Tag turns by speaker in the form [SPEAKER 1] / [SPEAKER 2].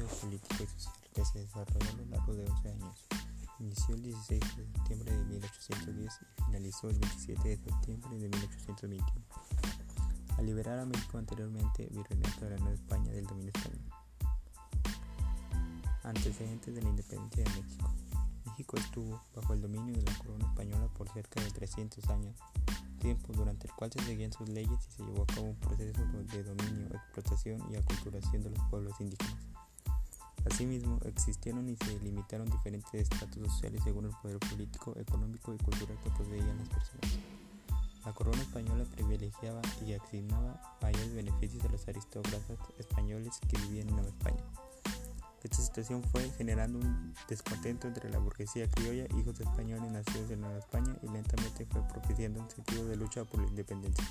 [SPEAKER 1] político y social que se desarrolló a lo largo de 11 años. Inició el 16 de septiembre de 1810 y finalizó el 27 de septiembre de 1821. Al liberar a México anteriormente, Virreinato de la Nueva España del dominio español. Antecedentes de la independencia de México. México estuvo bajo el dominio de la corona española por cerca de 300 años, tiempo durante el cual se seguían sus leyes y se llevó a cabo un proceso de dominio, explotación y aculturación de los pueblos indígenas. Asimismo, existieron y se limitaron diferentes estatus sociales según el poder político, económico y cultural que poseían las personas. La corona española privilegiaba y asignaba mayores beneficios a los aristócratas españoles que vivían en Nueva España. Esta situación fue generando un descontento entre la burguesía criolla, hijos de españoles nacidos en Nueva España, y lentamente fue propiciando un sentido de lucha por la independencia.